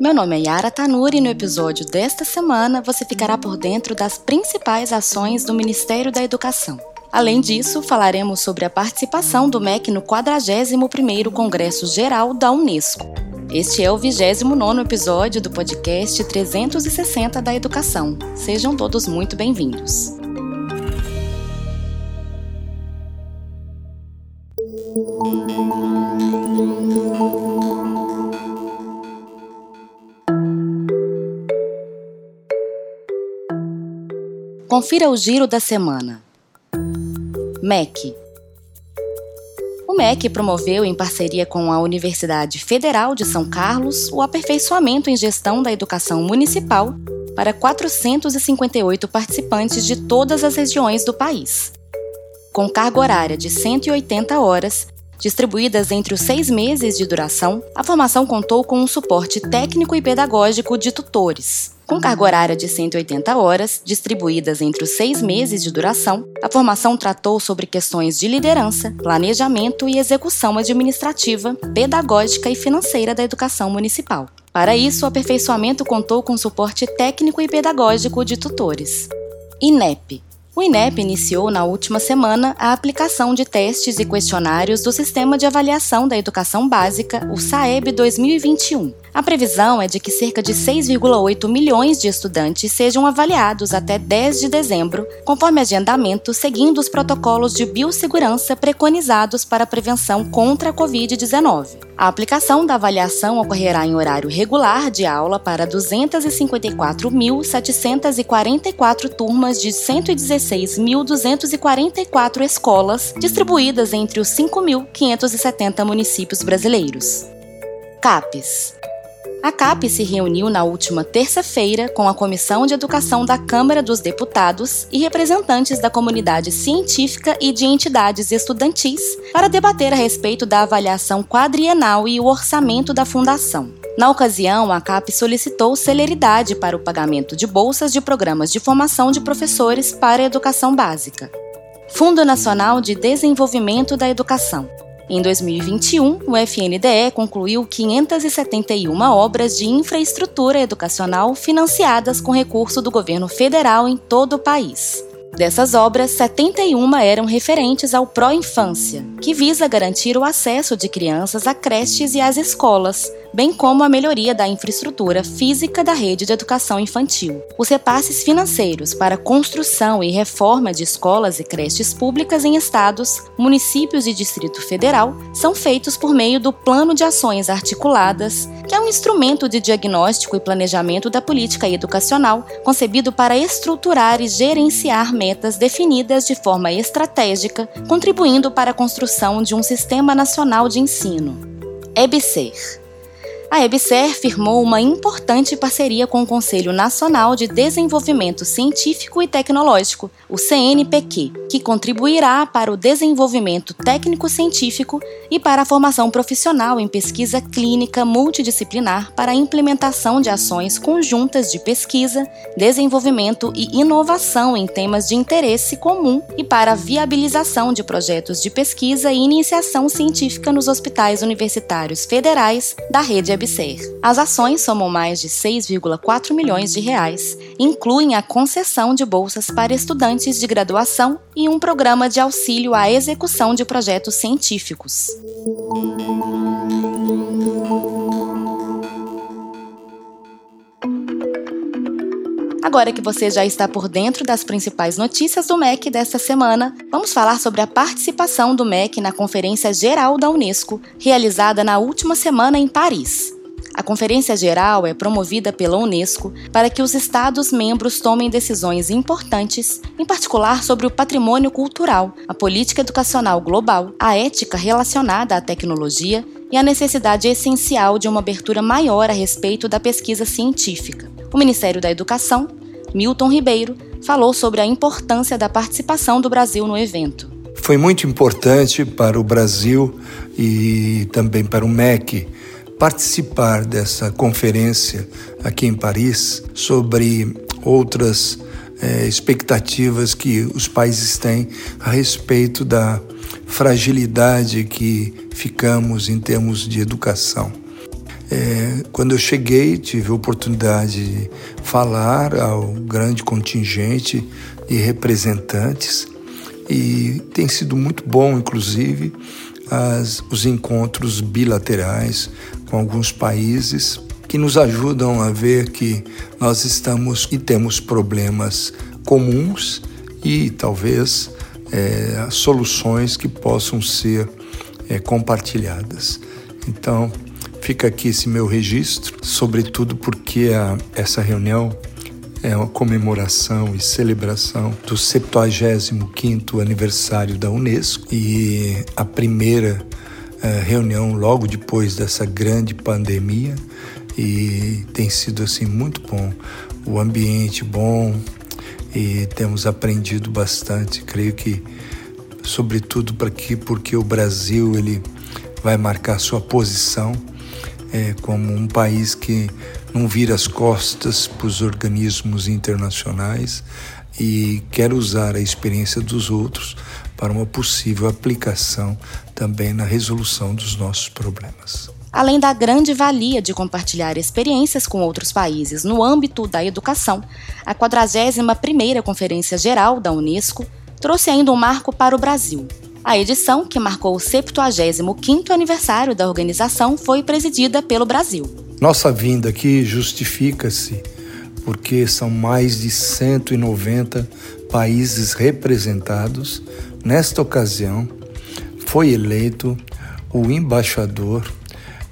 Meu nome é Yara Tanuri e no episódio desta semana você ficará por dentro das principais ações do Ministério da Educação. Além disso, falaremos sobre a participação do MEC no 41º Congresso Geral da Unesco. Este é o 29º episódio do podcast 360 da Educação. Sejam todos muito bem-vindos. Confira o giro da semana. MEC. O MEC promoveu, em parceria com a Universidade Federal de São Carlos, o aperfeiçoamento em gestão da educação municipal para 458 participantes de todas as regiões do país. Com carga horária de 180 horas, distribuídas entre os seis meses de duração, a formação contou com um suporte técnico e pedagógico de tutores. Com carga horária de 180 horas, distribuídas entre os seis meses de duração, a formação tratou sobre questões de liderança, planejamento e execução administrativa, pedagógica e financeira da educação municipal. Para isso, o aperfeiçoamento contou com suporte técnico e pedagógico de tutores. INEP o INEP iniciou na última semana a aplicação de testes e questionários do Sistema de Avaliação da Educação Básica, o SAEB 2021. A previsão é de que cerca de 6,8 milhões de estudantes sejam avaliados até 10 de dezembro, conforme agendamento, seguindo os protocolos de biossegurança preconizados para a prevenção contra a Covid-19. A aplicação da avaliação ocorrerá em horário regular de aula para 254.744 turmas de 116.244 escolas, distribuídas entre os 5.570 municípios brasileiros. CAPES a CAP se reuniu na última terça-feira com a Comissão de Educação da Câmara dos Deputados e representantes da comunidade científica e de entidades estudantis para debater a respeito da avaliação quadrienal e o orçamento da fundação. Na ocasião, a CAP solicitou celeridade para o pagamento de bolsas de programas de formação de professores para a educação básica. Fundo Nacional de Desenvolvimento da Educação. Em 2021, o FNDE concluiu 571 obras de infraestrutura educacional financiadas com recurso do governo federal em todo o país. Dessas obras, 71 eram referentes ao Pró-Infância, que visa garantir o acesso de crianças a creches e às escolas, bem como a melhoria da infraestrutura física da rede de educação infantil. Os repasses financeiros para construção e reforma de escolas e creches públicas em estados, municípios e Distrito Federal são feitos por meio do Plano de Ações Articuladas, que é um instrumento de diagnóstico e planejamento da política educacional concebido para estruturar e gerenciar metas definidas de forma estratégica, contribuindo para a construção de um sistema nacional de ensino. EBSER a EBSER firmou uma importante parceria com o Conselho Nacional de Desenvolvimento Científico e Tecnológico, o CNPq, que contribuirá para o desenvolvimento técnico-científico e para a formação profissional em pesquisa clínica multidisciplinar para a implementação de ações conjuntas de pesquisa, desenvolvimento e inovação em temas de interesse comum e para a viabilização de projetos de pesquisa e iniciação científica nos hospitais universitários federais da rede as ações somam mais de 6,4 milhões de reais, incluem a concessão de bolsas para estudantes de graduação e um programa de auxílio à execução de projetos científicos. Agora que você já está por dentro das principais notícias do MEC desta semana, vamos falar sobre a participação do MEC na Conferência Geral da Unesco, realizada na última semana em Paris. A Conferência Geral é promovida pela Unesco para que os Estados-membros tomem decisões importantes, em particular sobre o patrimônio cultural, a política educacional global, a ética relacionada à tecnologia e a necessidade essencial de uma abertura maior a respeito da pesquisa científica. O Ministério da Educação, Milton Ribeiro, falou sobre a importância da participação do Brasil no evento. Foi muito importante para o Brasil e também para o MEC participar dessa conferência aqui em Paris sobre outras é, expectativas que os países têm a respeito da fragilidade que ficamos em termos de educação. É, quando eu cheguei, tive a oportunidade de falar ao grande contingente de representantes e tem sido muito bom, inclusive, as, os encontros bilaterais com alguns países que nos ajudam a ver que nós estamos e temos problemas comuns e talvez é, soluções que possam ser é, compartilhadas. Então, fica aqui esse meu registro, sobretudo porque a, essa reunião é uma comemoração e celebração do 75º aniversário da Unesco e a primeira uh, reunião logo depois dessa grande pandemia e tem sido assim muito bom, o ambiente bom e temos aprendido bastante, creio que sobretudo para que porque o Brasil ele vai marcar sua posição é, como um país que não vira as costas para os organismos internacionais e quer usar a experiência dos outros para uma possível aplicação também na resolução dos nossos problemas. Além da grande valia de compartilhar experiências com outros países no âmbito da educação, a 41ª Conferência Geral da Unesco trouxe ainda um marco para o Brasil, a edição, que marcou o 75º aniversário da organização, foi presidida pelo Brasil. Nossa vinda aqui justifica-se porque são mais de 190 países representados. Nesta ocasião, foi eleito o embaixador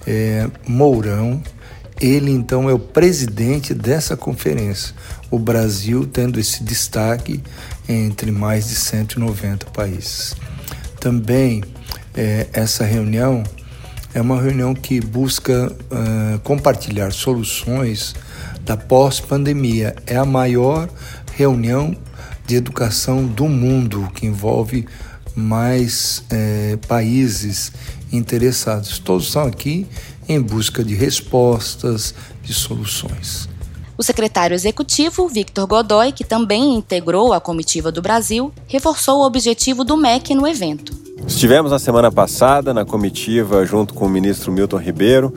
é, Mourão. Ele então é o presidente dessa conferência. O Brasil tendo esse destaque entre mais de 190 países. Também é, essa reunião é uma reunião que busca uh, compartilhar soluções da pós-pandemia. É a maior reunião de educação do mundo que envolve mais é, países interessados. Todos estão aqui em busca de respostas, de soluções. O secretário executivo, Victor Godoy, que também integrou a comitiva do Brasil, reforçou o objetivo do MEC no evento. Estivemos na semana passada na comitiva junto com o ministro Milton Ribeiro,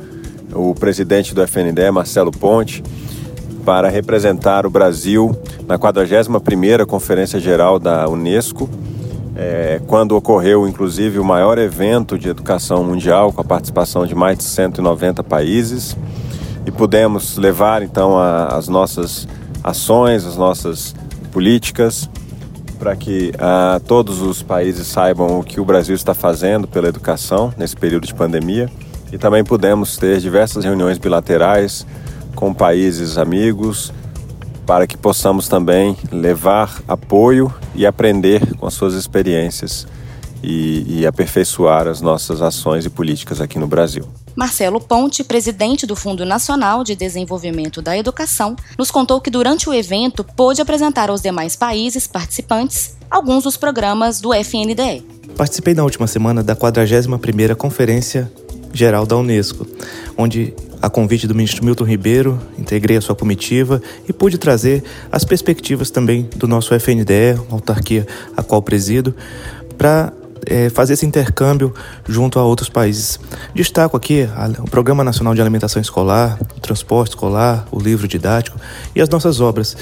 o presidente do FNDE, Marcelo Ponte, para representar o Brasil na 41ª Conferência Geral da Unesco, é, quando ocorreu inclusive o maior evento de educação mundial com a participação de mais de 190 países. E pudemos levar então a, as nossas ações, as nossas políticas para que uh, todos os países saibam o que o Brasil está fazendo pela educação nesse período de pandemia. E também pudemos ter diversas reuniões bilaterais com países amigos para que possamos também levar apoio e aprender com as suas experiências e, e aperfeiçoar as nossas ações e políticas aqui no Brasil. Marcelo Ponte, presidente do Fundo Nacional de Desenvolvimento da Educação, nos contou que durante o evento pôde apresentar aos demais países participantes alguns dos programas do FNDE. Participei na última semana da 41ª Conferência Geral da Unesco, onde a convite do ministro Milton Ribeiro, integrei a sua comitiva e pude trazer as perspectivas também do nosso FNDE, autarquia a qual presido, para é, fazer esse intercâmbio junto a outros países. Destaco aqui a, o Programa Nacional de Alimentação Escolar, o transporte escolar, o livro didático e as nossas obras,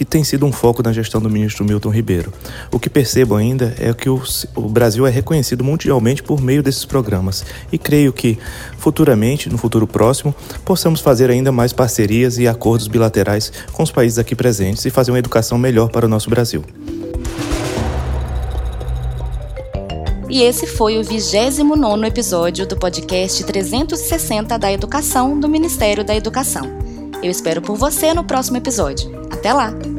que tem sido um foco na gestão do ministro Milton Ribeiro. O que percebo ainda é que o, o Brasil é reconhecido mundialmente por meio desses programas e creio que futuramente, no futuro próximo, possamos fazer ainda mais parcerias e acordos bilaterais com os países aqui presentes e fazer uma educação melhor para o nosso Brasil. E esse foi o 29 episódio do podcast 360 da Educação do Ministério da Educação. Eu espero por você no próximo episódio. Até lá!